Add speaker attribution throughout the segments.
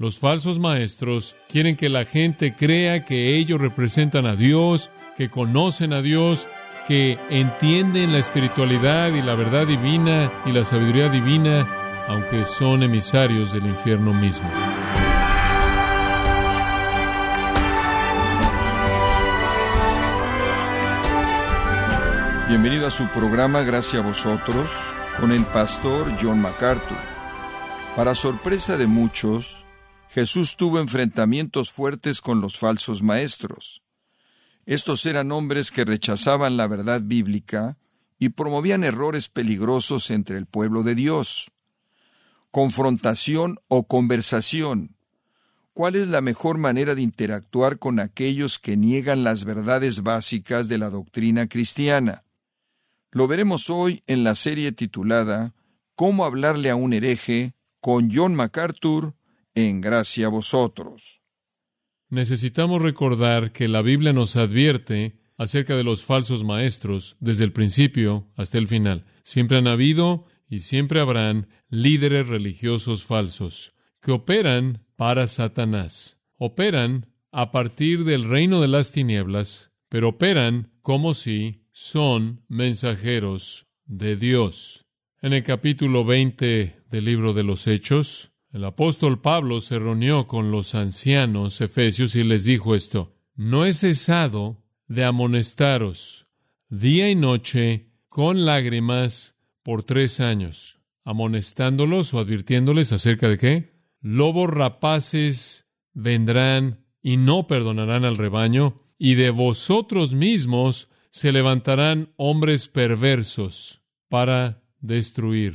Speaker 1: Los falsos maestros quieren que la gente crea que ellos representan a Dios, que conocen a Dios, que entienden la espiritualidad y la verdad divina y la sabiduría divina, aunque son emisarios del infierno mismo.
Speaker 2: Bienvenido a su programa Gracias a vosotros con el pastor John MacArthur. Para sorpresa de muchos, Jesús tuvo enfrentamientos fuertes con los falsos maestros. Estos eran hombres que rechazaban la verdad bíblica y promovían errores peligrosos entre el pueblo de Dios. Confrontación o conversación. ¿Cuál es la mejor manera de interactuar con aquellos que niegan las verdades básicas de la doctrina cristiana? Lo veremos hoy en la serie titulada Cómo hablarle a un hereje con John MacArthur en Gracia a vosotros.
Speaker 1: Necesitamos recordar que la Biblia nos advierte acerca de los falsos maestros desde el principio hasta el final. Siempre han habido y siempre habrán líderes religiosos falsos que operan para Satanás. Operan a partir del reino de las tinieblas, pero operan como si son mensajeros de Dios. En el capítulo 20 del libro de los Hechos, el apóstol Pablo se reunió con los ancianos efesios y les dijo esto, no he cesado de amonestaros día y noche con lágrimas por tres años, amonestándolos o advirtiéndoles acerca de qué? Lobos rapaces vendrán y no perdonarán al rebaño, y de vosotros mismos se levantarán hombres perversos para destruir.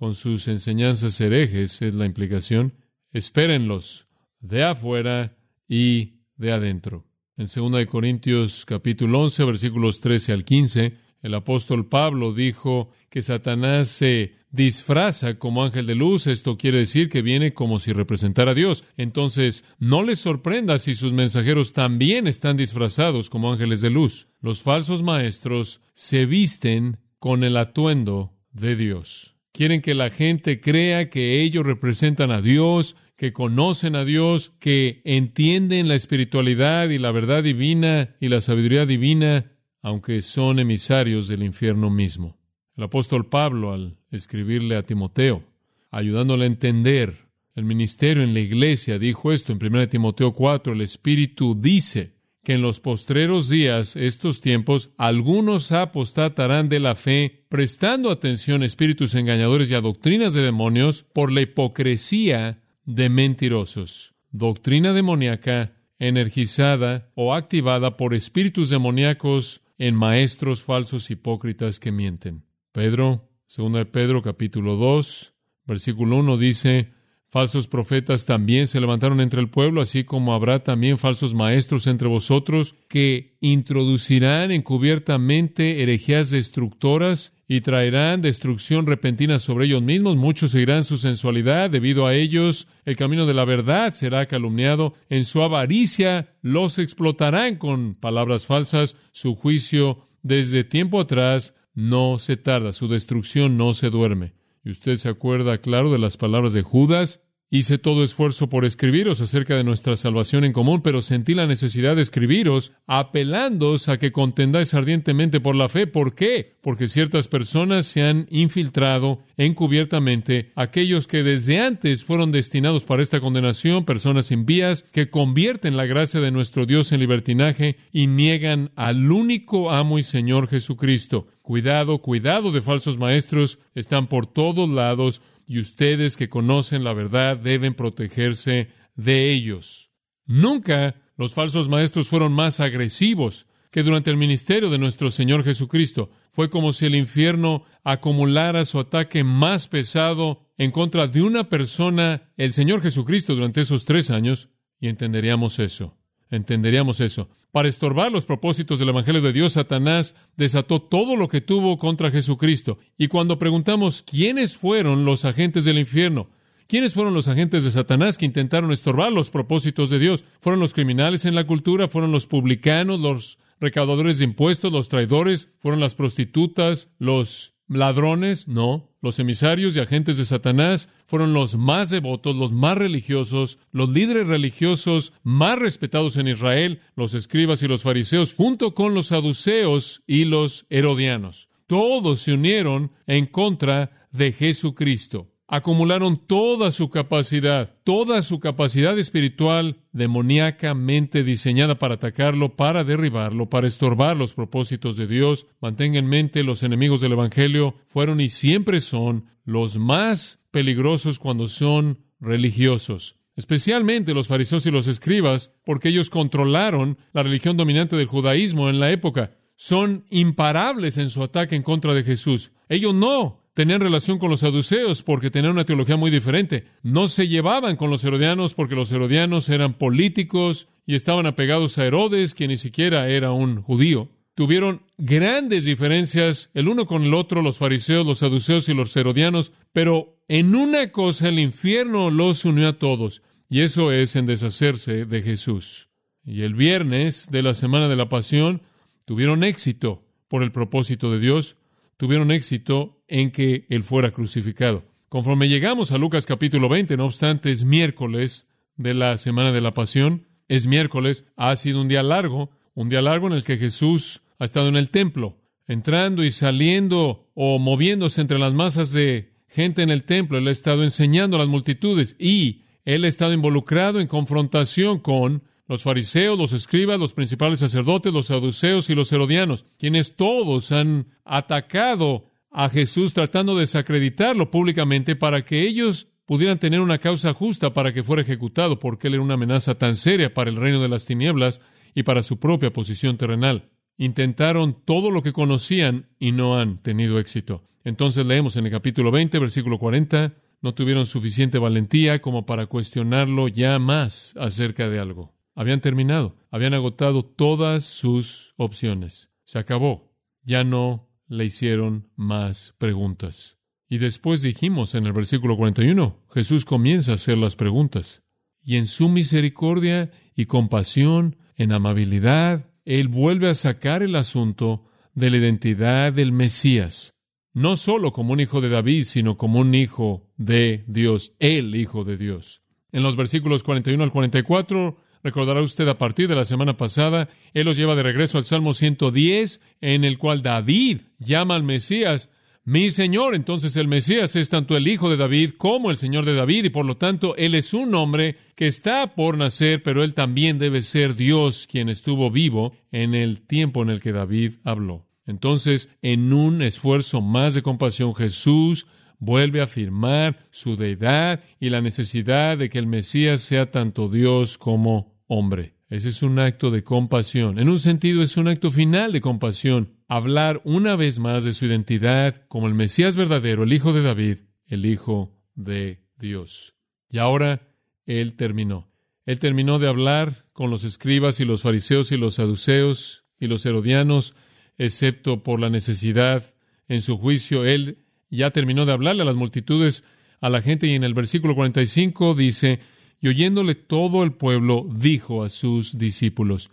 Speaker 1: Con sus enseñanzas herejes es la implicación. Espérenlos de afuera y de adentro. En 2 Corintios capítulo 11 versículos 13 al 15, el apóstol Pablo dijo que Satanás se disfraza como ángel de luz. Esto quiere decir que viene como si representara a Dios. Entonces, no les sorprenda si sus mensajeros también están disfrazados como ángeles de luz. Los falsos maestros se visten con el atuendo de Dios. Quieren que la gente crea que ellos representan a Dios, que conocen a Dios, que entienden la espiritualidad y la verdad divina y la sabiduría divina, aunque son emisarios del infierno mismo. El apóstol Pablo, al escribirle a Timoteo, ayudándole a entender el ministerio en la iglesia, dijo esto en 1 Timoteo 4, el Espíritu dice que en los postreros días, estos tiempos, algunos apostatarán de la fe, prestando atención a espíritus engañadores y a doctrinas de demonios por la hipocresía de mentirosos. Doctrina demoníaca energizada o activada por espíritus demoníacos en maestros falsos hipócritas que mienten. Pedro, segunda de Pedro capítulo 2, versículo 1 dice, falsos profetas también se levantaron entre el pueblo, así como habrá también falsos maestros entre vosotros que introducirán encubiertamente herejías destructoras y traerán destrucción repentina sobre ellos mismos. Muchos seguirán su sensualidad. Debido a ellos, el camino de la verdad será calumniado. En su avaricia los explotarán con palabras falsas. Su juicio desde tiempo atrás no se tarda, su destrucción no se duerme. Y usted se acuerda, claro, de las palabras de Judas. Hice todo esfuerzo por escribiros acerca de nuestra salvación en común, pero sentí la necesidad de escribiros apelándoos a que contendáis ardientemente por la fe. ¿Por qué? Porque ciertas personas se han infiltrado encubiertamente, aquellos que desde antes fueron destinados para esta condenación, personas impías que convierten la gracia de nuestro Dios en libertinaje y niegan al único amo y Señor Jesucristo. Cuidado, cuidado de falsos maestros, están por todos lados y ustedes que conocen la verdad deben protegerse de ellos. Nunca los falsos maestros fueron más agresivos que durante el ministerio de nuestro Señor Jesucristo. Fue como si el infierno acumulara su ataque más pesado en contra de una persona, el Señor Jesucristo, durante esos tres años, y entenderíamos eso entenderíamos eso. Para estorbar los propósitos del Evangelio de Dios, Satanás desató todo lo que tuvo contra Jesucristo. Y cuando preguntamos quiénes fueron los agentes del infierno, ¿Quiénes fueron los agentes de Satanás que intentaron estorbar los propósitos de Dios? ¿Fueron los criminales en la cultura? ¿Fueron los publicanos, los recaudadores de impuestos, los traidores? ¿Fueron las prostitutas, los ladrones? No. Los emisarios y agentes de Satanás fueron los más devotos, los más religiosos, los líderes religiosos más respetados en Israel, los escribas y los fariseos, junto con los saduceos y los herodianos. Todos se unieron en contra de Jesucristo acumularon toda su capacidad, toda su capacidad espiritual demoníacamente diseñada para atacarlo, para derribarlo, para estorbar los propósitos de Dios. Mantenga en mente, los enemigos del Evangelio fueron y siempre son los más peligrosos cuando son religiosos. Especialmente los fariseos y los escribas, porque ellos controlaron la religión dominante del judaísmo en la época. Son imparables en su ataque en contra de Jesús. Ellos no tenían relación con los saduceos porque tenían una teología muy diferente. No se llevaban con los herodianos porque los herodianos eran políticos y estaban apegados a Herodes, quien ni siquiera era un judío. Tuvieron grandes diferencias el uno con el otro, los fariseos, los saduceos y los herodianos, pero en una cosa el infierno los unió a todos, y eso es en deshacerse de Jesús. Y el viernes de la semana de la pasión tuvieron éxito por el propósito de Dios, tuvieron éxito en que Él fuera crucificado. Conforme llegamos a Lucas capítulo 20, no obstante, es miércoles de la semana de la pasión, es miércoles, ha sido un día largo, un día largo en el que Jesús ha estado en el templo, entrando y saliendo o moviéndose entre las masas de gente en el templo. Él ha estado enseñando a las multitudes y él ha estado involucrado en confrontación con los fariseos, los escribas, los principales sacerdotes, los saduceos y los herodianos, quienes todos han atacado a Jesús tratando de desacreditarlo públicamente para que ellos pudieran tener una causa justa para que fuera ejecutado, porque él era una amenaza tan seria para el reino de las tinieblas y para su propia posición terrenal. Intentaron todo lo que conocían y no han tenido éxito. Entonces leemos en el capítulo 20, versículo 40, no tuvieron suficiente valentía como para cuestionarlo ya más acerca de algo. Habían terminado, habían agotado todas sus opciones. Se acabó. Ya no le hicieron más preguntas. Y después dijimos en el versículo 41, Jesús comienza a hacer las preguntas. Y en su misericordia y compasión, en amabilidad, Él vuelve a sacar el asunto de la identidad del Mesías, no solo como un hijo de David, sino como un hijo de Dios, el hijo de Dios. En los versículos 41 al 44, Recordará usted a partir de la semana pasada, Él los lleva de regreso al Salmo 110, en el cual David llama al Mesías mi Señor. Entonces el Mesías es tanto el Hijo de David como el Señor de David, y por lo tanto Él es un hombre que está por nacer, pero Él también debe ser Dios quien estuvo vivo en el tiempo en el que David habló. Entonces, en un esfuerzo más de compasión, Jesús vuelve a afirmar su deidad y la necesidad de que el Mesías sea tanto Dios como hombre. Ese es un acto de compasión. En un sentido es un acto final de compasión. Hablar una vez más de su identidad como el Mesías verdadero, el Hijo de David, el Hijo de Dios. Y ahora Él terminó. Él terminó de hablar con los escribas y los fariseos y los saduceos y los herodianos, excepto por la necesidad en su juicio. Él ya terminó de hablarle a las multitudes, a la gente, y en el versículo 45 dice, y oyéndole todo el pueblo, dijo a sus discípulos.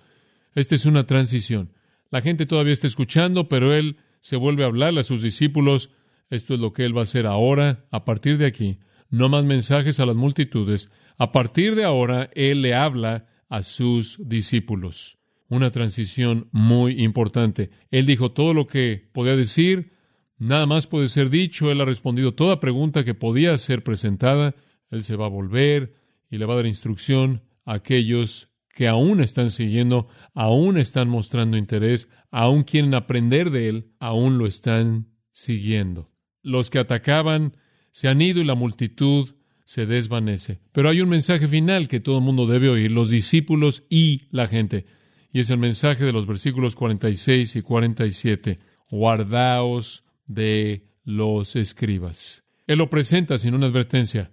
Speaker 1: Esta es una transición. La gente todavía está escuchando, pero él se vuelve a hablarle a sus discípulos. Esto es lo que él va a hacer ahora, a partir de aquí. No más mensajes a las multitudes. A partir de ahora, él le habla a sus discípulos. Una transición muy importante. Él dijo todo lo que podía decir, Nada más puede ser dicho. Él ha respondido toda pregunta que podía ser presentada. Él se va a volver y le va a dar instrucción a aquellos que aún están siguiendo, aún están mostrando interés, aún quieren aprender de él, aún lo están siguiendo. Los que atacaban se han ido y la multitud se desvanece. Pero hay un mensaje final que todo el mundo debe oír, los discípulos y la gente. Y es el mensaje de los versículos 46 y 47. Guardaos de los escribas. Él lo presenta sin una advertencia.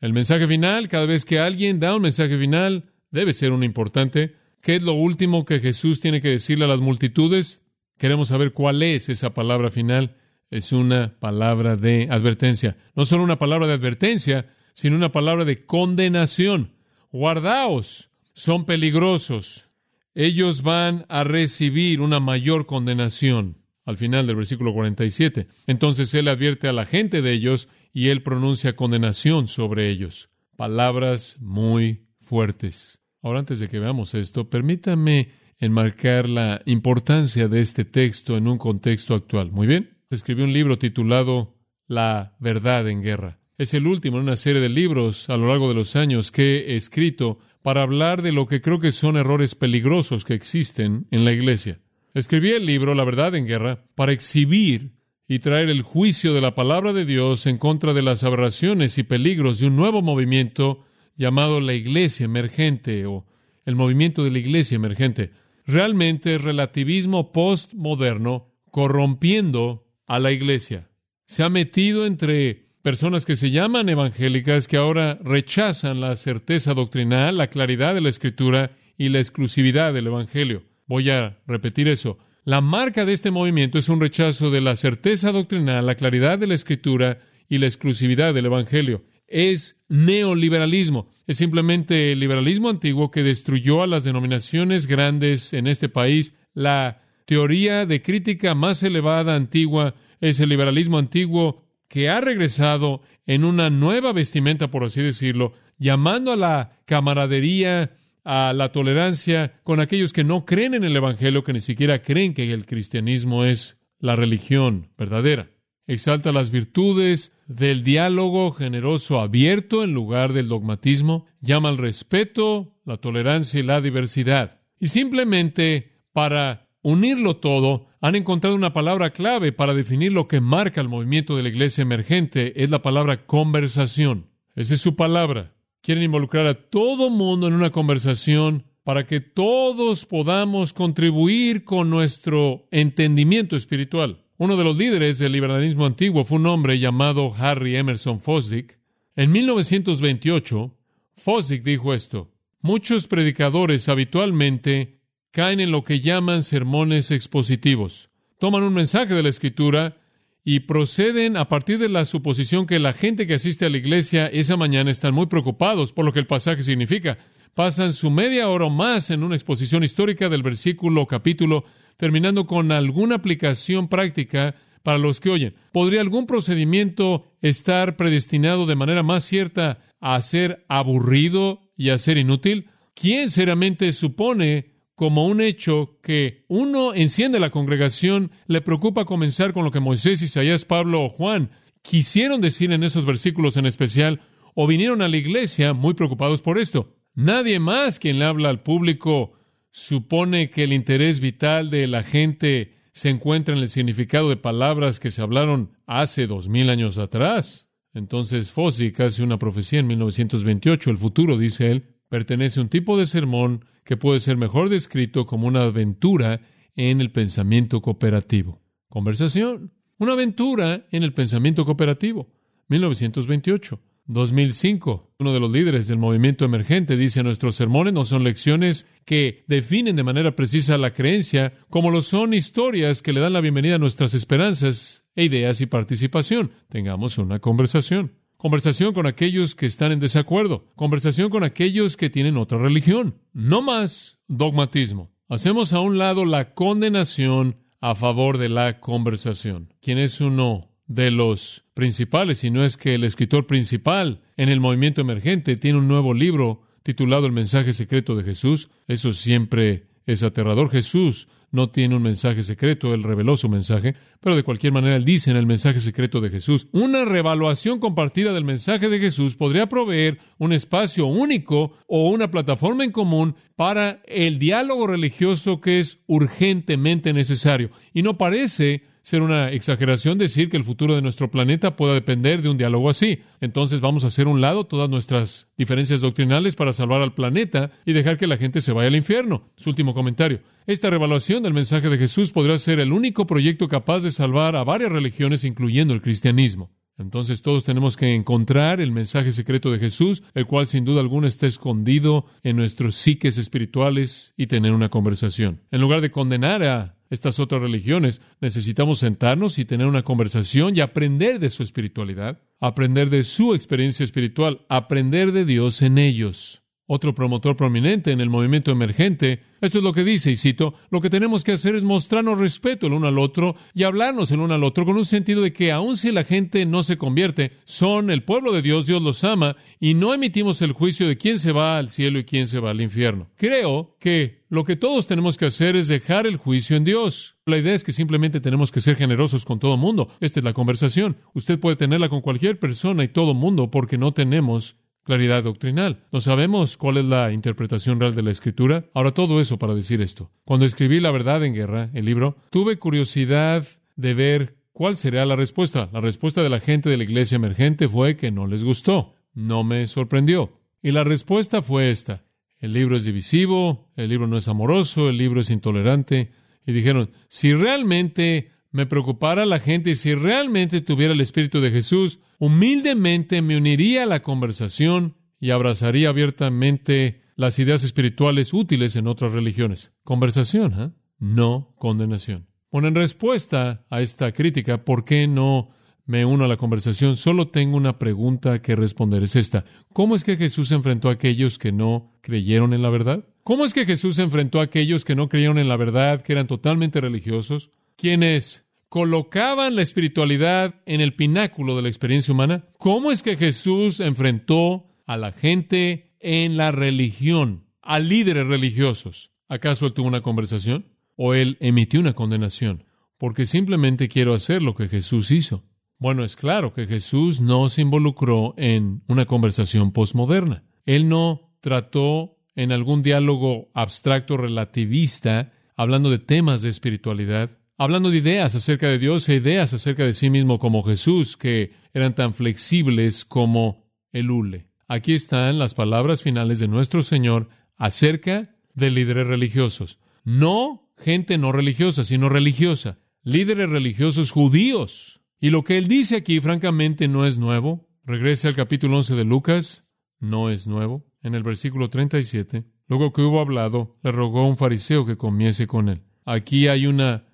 Speaker 1: El mensaje final, cada vez que alguien da un mensaje final, debe ser un importante. ¿Qué es lo último que Jesús tiene que decirle a las multitudes? Queremos saber cuál es esa palabra final. Es una palabra de advertencia. No solo una palabra de advertencia, sino una palabra de condenación. Guardaos, son peligrosos. Ellos van a recibir una mayor condenación. Al final del versículo 47. Entonces él advierte a la gente de ellos y él pronuncia condenación sobre ellos. Palabras muy fuertes. Ahora, antes de que veamos esto, permítame enmarcar la importancia de este texto en un contexto actual. Muy bien, escribió un libro titulado La verdad en guerra. Es el último en una serie de libros a lo largo de los años que he escrito para hablar de lo que creo que son errores peligrosos que existen en la iglesia. Escribí el libro La verdad en guerra para exhibir y traer el juicio de la palabra de Dios en contra de las aberraciones y peligros de un nuevo movimiento llamado la iglesia emergente o el movimiento de la iglesia emergente. Realmente relativismo postmoderno corrompiendo a la iglesia. Se ha metido entre personas que se llaman evangélicas que ahora rechazan la certeza doctrinal, la claridad de la escritura y la exclusividad del evangelio. Voy a repetir eso. La marca de este movimiento es un rechazo de la certeza doctrinal, la claridad de la escritura y la exclusividad del evangelio es neoliberalismo. Es simplemente el liberalismo antiguo que destruyó a las denominaciones grandes en este país. La teoría de crítica más elevada antigua es el liberalismo antiguo que ha regresado en una nueva vestimenta, por así decirlo, llamando a la camaradería, a la tolerancia con aquellos que no creen en el Evangelio, que ni siquiera creen que el cristianismo es la religión verdadera exalta las virtudes del diálogo generoso abierto en lugar del dogmatismo, llama al respeto, la tolerancia y la diversidad. Y simplemente para unirlo todo, han encontrado una palabra clave para definir lo que marca el movimiento de la iglesia emergente, es la palabra conversación. Esa es su palabra. Quieren involucrar a todo mundo en una conversación para que todos podamos contribuir con nuestro entendimiento espiritual. Uno de los líderes del liberalismo antiguo fue un hombre llamado Harry Emerson Fosdick. En 1928, Fosdick dijo esto: Muchos predicadores habitualmente caen en lo que llaman sermones expositivos. Toman un mensaje de la Escritura y proceden a partir de la suposición que la gente que asiste a la iglesia esa mañana están muy preocupados por lo que el pasaje significa. Pasan su media hora o más en una exposición histórica del versículo o capítulo terminando con alguna aplicación práctica para los que oyen. ¿Podría algún procedimiento estar predestinado de manera más cierta a ser aburrido y a ser inútil? ¿Quién seriamente supone como un hecho que uno enciende la congregación, le preocupa comenzar con lo que Moisés, Isaías, Pablo o Juan quisieron decir en esos versículos en especial, o vinieron a la iglesia muy preocupados por esto? Nadie más quien le habla al público supone que el interés vital de la gente se encuentra en el significado de palabras que se hablaron hace dos mil años atrás. Entonces Fosdick hace una profecía en 1928. El futuro, dice él, pertenece a un tipo de sermón que puede ser mejor descrito como una aventura en el pensamiento cooperativo. Conversación. Una aventura en el pensamiento cooperativo. 1928. 2005. Uno de los líderes del movimiento emergente dice, nuestros sermones no son lecciones que definen de manera precisa la creencia, como lo son historias que le dan la bienvenida a nuestras esperanzas e ideas y participación. Tengamos una conversación. Conversación con aquellos que están en desacuerdo. Conversación con aquellos que tienen otra religión. No más dogmatismo. Hacemos a un lado la condenación a favor de la conversación. ¿Quién es uno de los principales, si no es que el escritor principal en el movimiento emergente tiene un nuevo libro titulado El mensaje secreto de Jesús. Eso siempre es aterrador. Jesús no tiene un mensaje secreto, él reveló su mensaje, pero de cualquier manera él dice en el mensaje secreto de Jesús, una revaluación compartida del mensaje de Jesús podría proveer un espacio único o una plataforma en común para el diálogo religioso que es urgentemente necesario. Y no parece ser una exageración decir que el futuro de nuestro planeta pueda depender de un diálogo así. Entonces vamos a hacer un lado todas nuestras diferencias doctrinales para salvar al planeta y dejar que la gente se vaya al infierno. Su último comentario. Esta revaluación del mensaje de Jesús podría ser el único proyecto capaz de salvar a varias religiones, incluyendo el cristianismo. Entonces todos tenemos que encontrar el mensaje secreto de Jesús, el cual sin duda alguna está escondido en nuestros psiques espirituales y tener una conversación. En lugar de condenar a estas otras religiones, necesitamos sentarnos y tener una conversación y aprender de su espiritualidad, aprender de su experiencia espiritual, aprender de Dios en ellos. Otro promotor prominente en el movimiento emergente. Esto es lo que dice, y cito, lo que tenemos que hacer es mostrarnos respeto el uno al otro y hablarnos el uno al otro con un sentido de que aun si la gente no se convierte, son el pueblo de Dios, Dios los ama, y no emitimos el juicio de quién se va al cielo y quién se va al infierno. Creo que lo que todos tenemos que hacer es dejar el juicio en Dios. La idea es que simplemente tenemos que ser generosos con todo mundo. Esta es la conversación. Usted puede tenerla con cualquier persona y todo mundo porque no tenemos claridad doctrinal. No sabemos cuál es la interpretación real de la escritura. Ahora todo eso para decir esto. Cuando escribí La verdad en guerra, el libro, tuve curiosidad de ver cuál sería la respuesta. La respuesta de la gente de la iglesia emergente fue que no les gustó. No me sorprendió. Y la respuesta fue esta. El libro es divisivo, el libro no es amoroso, el libro es intolerante. Y dijeron, si realmente me preocupara la gente y si realmente tuviera el Espíritu de Jesús, humildemente me uniría a la conversación y abrazaría abiertamente las ideas espirituales útiles en otras religiones. Conversación, ¿eh? no condenación. Bueno, en respuesta a esta crítica, ¿por qué no me uno a la conversación? Solo tengo una pregunta que responder. Es esta. ¿Cómo es que Jesús enfrentó a aquellos que no creyeron en la verdad? ¿Cómo es que Jesús enfrentó a aquellos que no creyeron en la verdad, que eran totalmente religiosos? ¿Quiénes colocaban la espiritualidad en el pináculo de la experiencia humana? ¿Cómo es que Jesús enfrentó a la gente en la religión, a líderes religiosos? ¿Acaso él tuvo una conversación? ¿O él emitió una condenación? Porque simplemente quiero hacer lo que Jesús hizo. Bueno, es claro que Jesús no se involucró en una conversación postmoderna. Él no trató en algún diálogo abstracto relativista, hablando de temas de espiritualidad hablando de ideas acerca de Dios e ideas acerca de sí mismo como Jesús, que eran tan flexibles como el hule. Aquí están las palabras finales de nuestro Señor acerca de líderes religiosos. No gente no religiosa, sino religiosa. Líderes religiosos judíos. Y lo que él dice aquí, francamente, no es nuevo. Regrese al capítulo 11 de Lucas. No es nuevo. En el versículo 37, luego que hubo hablado, le rogó a un fariseo que comiese con él. Aquí hay una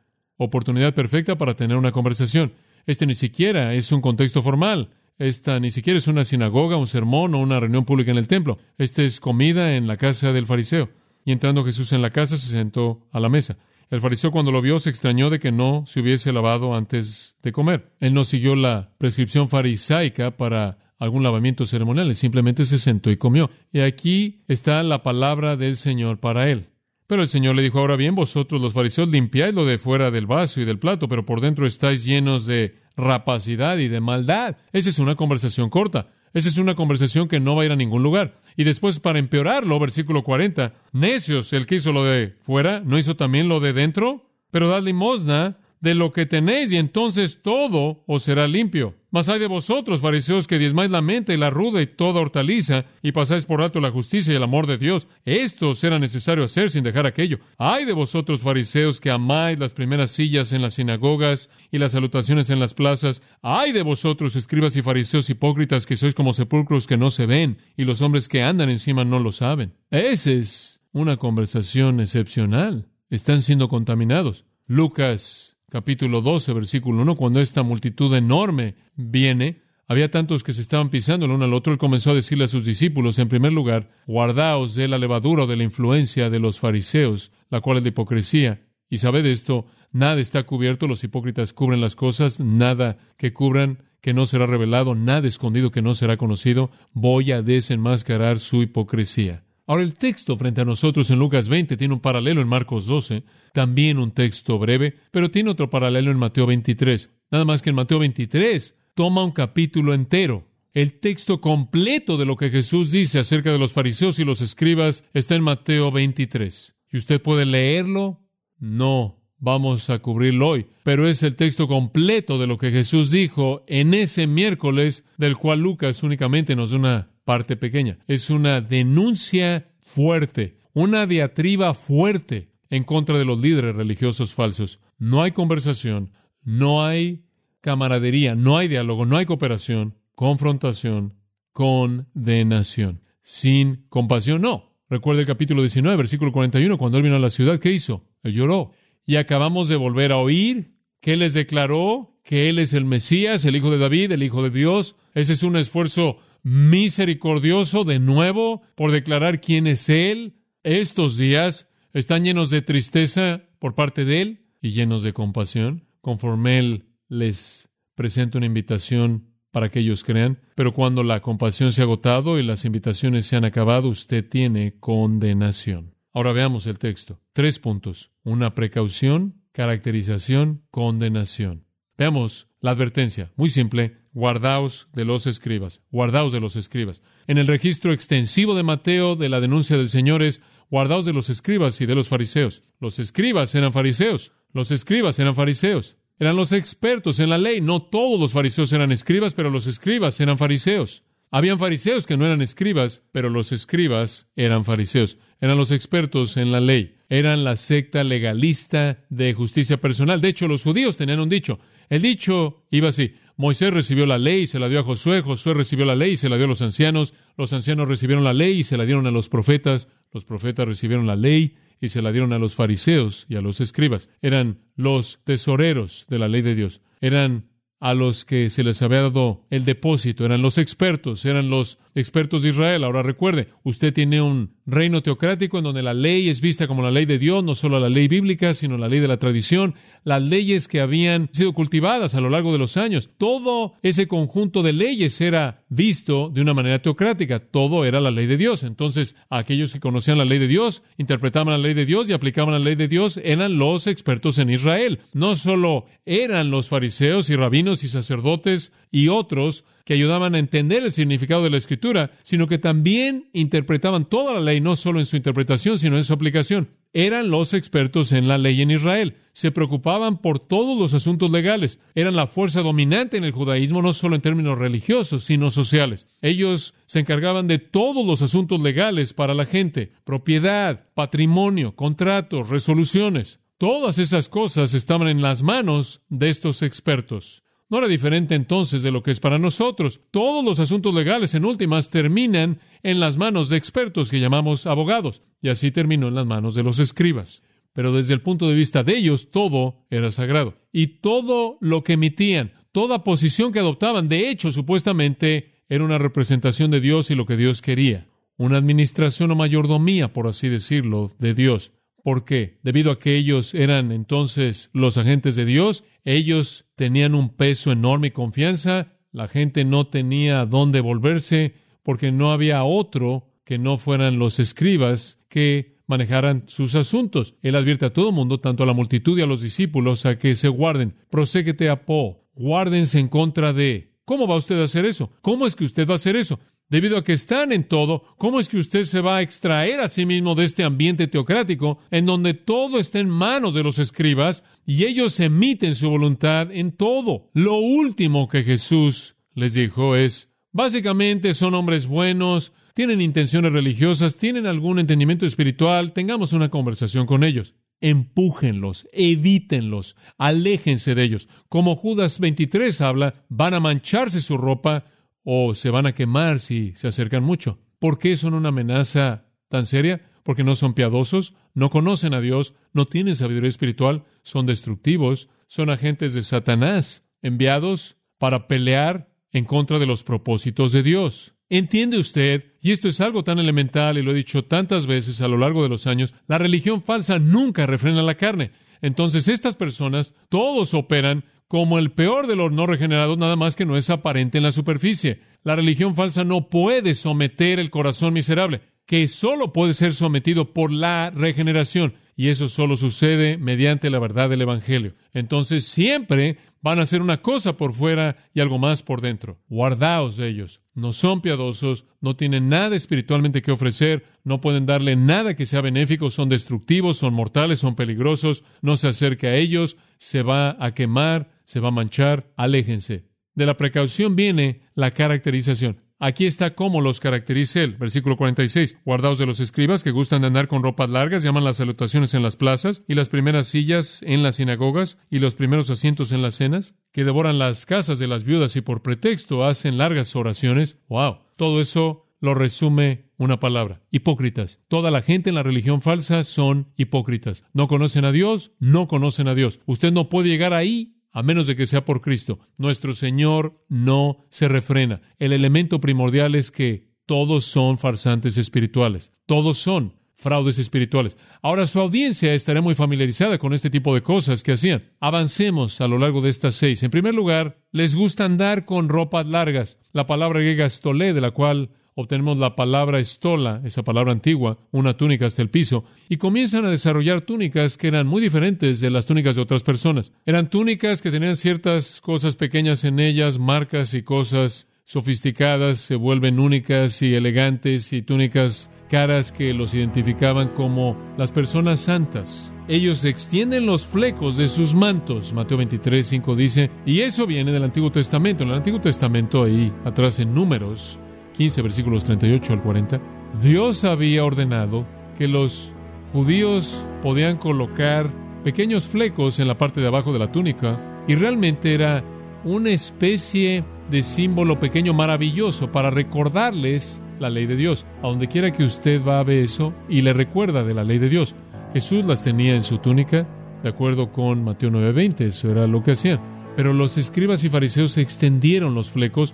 Speaker 1: oportunidad perfecta para tener una conversación. Este ni siquiera es un contexto formal. Esta ni siquiera es una sinagoga, un sermón o una reunión pública en el templo. Esta es comida en la casa del fariseo. Y entrando Jesús en la casa, se sentó a la mesa. El fariseo cuando lo vio se extrañó de que no se hubiese lavado antes de comer. Él no siguió la prescripción farisaica para algún lavamiento ceremonial, él simplemente se sentó y comió. Y aquí está la palabra del Señor para él. Pero el Señor le dijo, ahora bien, vosotros los fariseos limpiáis lo de fuera del vaso y del plato, pero por dentro estáis llenos de rapacidad y de maldad. Esa es una conversación corta. Esa es una conversación que no va a ir a ningún lugar. Y después, para empeorarlo, versículo 40, necios, el que hizo lo de fuera, ¿no hizo también lo de dentro? Pero dad limosna de lo que tenéis y entonces todo os será limpio. Mas hay de vosotros, fariseos, que diezmáis la mente y la ruda y toda hortaliza, y pasáis por alto la justicia y el amor de Dios. Esto será necesario hacer sin dejar aquello. Hay de vosotros, fariseos, que amáis las primeras sillas en las sinagogas y las salutaciones en las plazas. Hay de vosotros, escribas y fariseos hipócritas, que sois como sepulcros que no se ven, y los hombres que andan encima no lo saben. Esa es una conversación excepcional. Están siendo contaminados. Lucas capítulo 12, versículo 1, cuando esta multitud enorme viene, había tantos que se estaban pisando el uno al otro, él comenzó a decirle a sus discípulos, en primer lugar, guardaos de la levadura o de la influencia de los fariseos, la cual es de hipocresía. Y sabed esto, nada está cubierto, los hipócritas cubren las cosas, nada que cubran que no será revelado, nada escondido que no será conocido, voy a desenmascarar su hipocresía. Ahora el texto frente a nosotros en Lucas 20 tiene un paralelo en Marcos 12, también un texto breve, pero tiene otro paralelo en Mateo 23. Nada más que en Mateo 23 toma un capítulo entero. El texto completo de lo que Jesús dice acerca de los fariseos y los escribas está en Mateo 23. ¿Y usted puede leerlo? No, vamos a cubrirlo hoy, pero es el texto completo de lo que Jesús dijo en ese miércoles, del cual Lucas únicamente nos da una parte pequeña. Es una denuncia fuerte, una diatriba fuerte en contra de los líderes religiosos falsos. No hay conversación, no hay camaradería, no hay diálogo, no hay cooperación, confrontación, condenación. Sin compasión, no. Recuerda el capítulo 19, versículo 41, cuando él vino a la ciudad, ¿qué hizo? Él lloró. Y acabamos de volver a oír que les declaró que él es el Mesías, el Hijo de David, el Hijo de Dios. Ese es un esfuerzo misericordioso de nuevo por declarar quién es Él. Estos días están llenos de tristeza por parte de Él y llenos de compasión, conforme Él les presenta una invitación para que ellos crean. Pero cuando la compasión se ha agotado y las invitaciones se han acabado, usted tiene condenación. Ahora veamos el texto. Tres puntos. Una precaución, caracterización, condenación. Veamos la advertencia. Muy simple. Guardaos de los escribas. Guardaos de los escribas. En el registro extensivo de Mateo de la denuncia del Señor es guardaos de los escribas y de los fariseos. Los escribas eran fariseos. Los escribas eran fariseos. Eran los expertos en la ley. No todos los fariseos eran escribas, pero los escribas eran fariseos. Habían fariseos que no eran escribas, pero los escribas eran fariseos. Eran los expertos en la ley. Eran la secta legalista de justicia personal. De hecho, los judíos tenían un dicho. El dicho iba así. Moisés recibió la ley y se la dio a Josué. Josué recibió la ley y se la dio a los ancianos. Los ancianos recibieron la ley y se la dieron a los profetas. Los profetas recibieron la ley y se la dieron a los fariseos y a los escribas. Eran los tesoreros de la ley de Dios. Eran a los que se les había dado el depósito, eran los expertos, eran los expertos de Israel. Ahora recuerde, usted tiene un reino teocrático en donde la ley es vista como la ley de Dios, no solo la ley bíblica, sino la ley de la tradición, las leyes que habían sido cultivadas a lo largo de los años. Todo ese conjunto de leyes era visto de una manera teocrática, todo era la ley de Dios. Entonces, aquellos que conocían la ley de Dios, interpretaban la ley de Dios y aplicaban la ley de Dios, eran los expertos en Israel. No solo eran los fariseos y rabinos y sacerdotes y otros, que ayudaban a entender el significado de la escritura, sino que también interpretaban toda la ley, no solo en su interpretación, sino en su aplicación. Eran los expertos en la ley en Israel. Se preocupaban por todos los asuntos legales. Eran la fuerza dominante en el judaísmo, no solo en términos religiosos, sino sociales. Ellos se encargaban de todos los asuntos legales para la gente. Propiedad, patrimonio, contratos, resoluciones. Todas esas cosas estaban en las manos de estos expertos. No era diferente entonces de lo que es para nosotros. Todos los asuntos legales en últimas terminan en las manos de expertos que llamamos abogados, y así terminó en las manos de los escribas. Pero desde el punto de vista de ellos, todo era sagrado. Y todo lo que emitían, toda posición que adoptaban, de hecho, supuestamente, era una representación de Dios y lo que Dios quería. Una administración o mayordomía, por así decirlo, de Dios. ¿Por qué? Debido a que ellos eran entonces los agentes de Dios, ellos tenían un peso enorme y confianza, la gente no tenía dónde volverse porque no había otro que no fueran los escribas que manejaran sus asuntos. Él advierte a todo mundo, tanto a la multitud y a los discípulos, a que se guarden. Proséguete a Po, guárdense en contra de. ¿Cómo va usted a hacer eso? ¿Cómo es que usted va a hacer eso? Debido a que están en todo, ¿cómo es que usted se va a extraer a sí mismo de este ambiente teocrático en donde todo está en manos de los escribas y ellos emiten su voluntad en todo? Lo último que Jesús les dijo es, básicamente son hombres buenos, tienen intenciones religiosas, tienen algún entendimiento espiritual, tengamos una conversación con ellos. Empújenlos, evítenlos, aléjense de ellos. Como Judas 23 habla, van a mancharse su ropa, o se van a quemar si se acercan mucho. ¿Por qué son una amenaza tan seria? Porque no son piadosos, no conocen a Dios, no tienen sabiduría espiritual, son destructivos, son agentes de Satanás, enviados para pelear en contra de los propósitos de Dios. ¿Entiende usted? Y esto es algo tan elemental y lo he dicho tantas veces a lo largo de los años, la religión falsa nunca refrena la carne. Entonces estas personas, todos operan como el peor de los no regenerados, nada más que no es aparente en la superficie. La religión falsa no puede someter el corazón miserable, que solo puede ser sometido por la regeneración. Y eso solo sucede mediante la verdad del Evangelio. Entonces siempre van a hacer una cosa por fuera y algo más por dentro. Guardaos de ellos. No son piadosos, no tienen nada espiritualmente que ofrecer, no pueden darle nada que sea benéfico, son destructivos, son mortales, son peligrosos, no se acerque a ellos, se va a quemar, se va a manchar, aléjense. De la precaución viene la caracterización. Aquí está cómo los caracteriza él. Versículo 46. Guardaos de los escribas que gustan de andar con ropas largas, llaman las salutaciones en las plazas y las primeras sillas en las sinagogas y los primeros asientos en las cenas, que devoran las casas de las viudas y por pretexto hacen largas oraciones. ¡Wow! Todo eso lo resume una palabra. Hipócritas. Toda la gente en la religión falsa son hipócritas. No conocen a Dios, no conocen a Dios. Usted no puede llegar ahí a menos de que sea por Cristo. Nuestro Señor no se refrena. El elemento primordial es que todos son farsantes espirituales. Todos son fraudes espirituales. Ahora su audiencia estará muy familiarizada con este tipo de cosas que hacían. Avancemos a lo largo de estas seis. En primer lugar, les gusta andar con ropas largas. La palabra griega stolé, de la cual obtenemos la palabra estola, esa palabra antigua, una túnica hasta el piso, y comienzan a desarrollar túnicas que eran muy diferentes de las túnicas de otras personas. Eran túnicas que tenían ciertas cosas pequeñas en ellas, marcas y cosas sofisticadas, se vuelven únicas y elegantes y túnicas caras que los identificaban como las personas santas. Ellos extienden los flecos de sus mantos. Mateo 23, 5 dice, y eso viene del Antiguo Testamento. En el Antiguo Testamento, ahí atrás en números, 15 versículos 38 al 40, Dios había ordenado que los judíos podían colocar pequeños flecos en la parte de abajo de la túnica y realmente era una especie de símbolo pequeño maravilloso para recordarles la ley de Dios. A donde quiera que usted va a ver eso y le recuerda de la ley de Dios. Jesús las tenía en su túnica, de acuerdo con Mateo 9:20, eso era lo que hacían. Pero los escribas y fariseos extendieron los flecos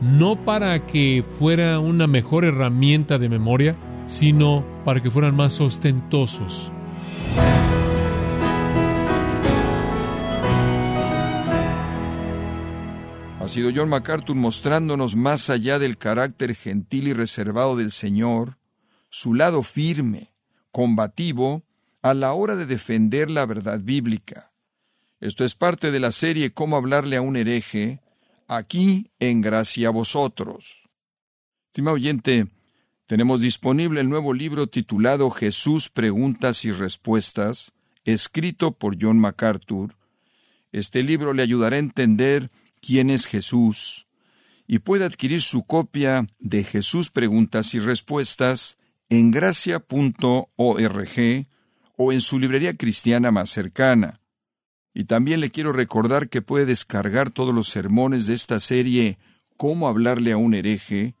Speaker 1: no para que fuera una mejor herramienta de memoria, sino para que fueran más ostentosos.
Speaker 2: Ha sido John MacArthur mostrándonos más allá del carácter gentil y reservado del Señor, su lado firme, combativo, a la hora de defender la verdad bíblica. Esto es parte de la serie Cómo hablarle a un hereje, aquí en Gracia a vosotros. Estimado oyente, tenemos disponible el nuevo libro titulado Jesús Preguntas y Respuestas, escrito por John MacArthur. Este libro le ayudará a entender quién es Jesús y puede adquirir su copia de Jesús Preguntas y Respuestas en gracia.org o en su librería cristiana más cercana. Y también le quiero recordar que puede descargar todos los sermones de esta serie Cómo hablarle a un hereje,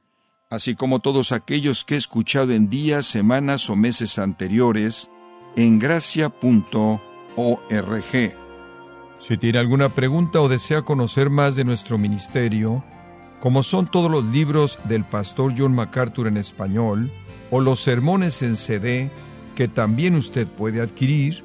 Speaker 2: así como todos aquellos que he escuchado en días, semanas o meses anteriores en gracia.org. Si tiene alguna pregunta o desea conocer más de nuestro ministerio, como son todos los libros del pastor John MacArthur en español, o los sermones en CD que también usted puede adquirir,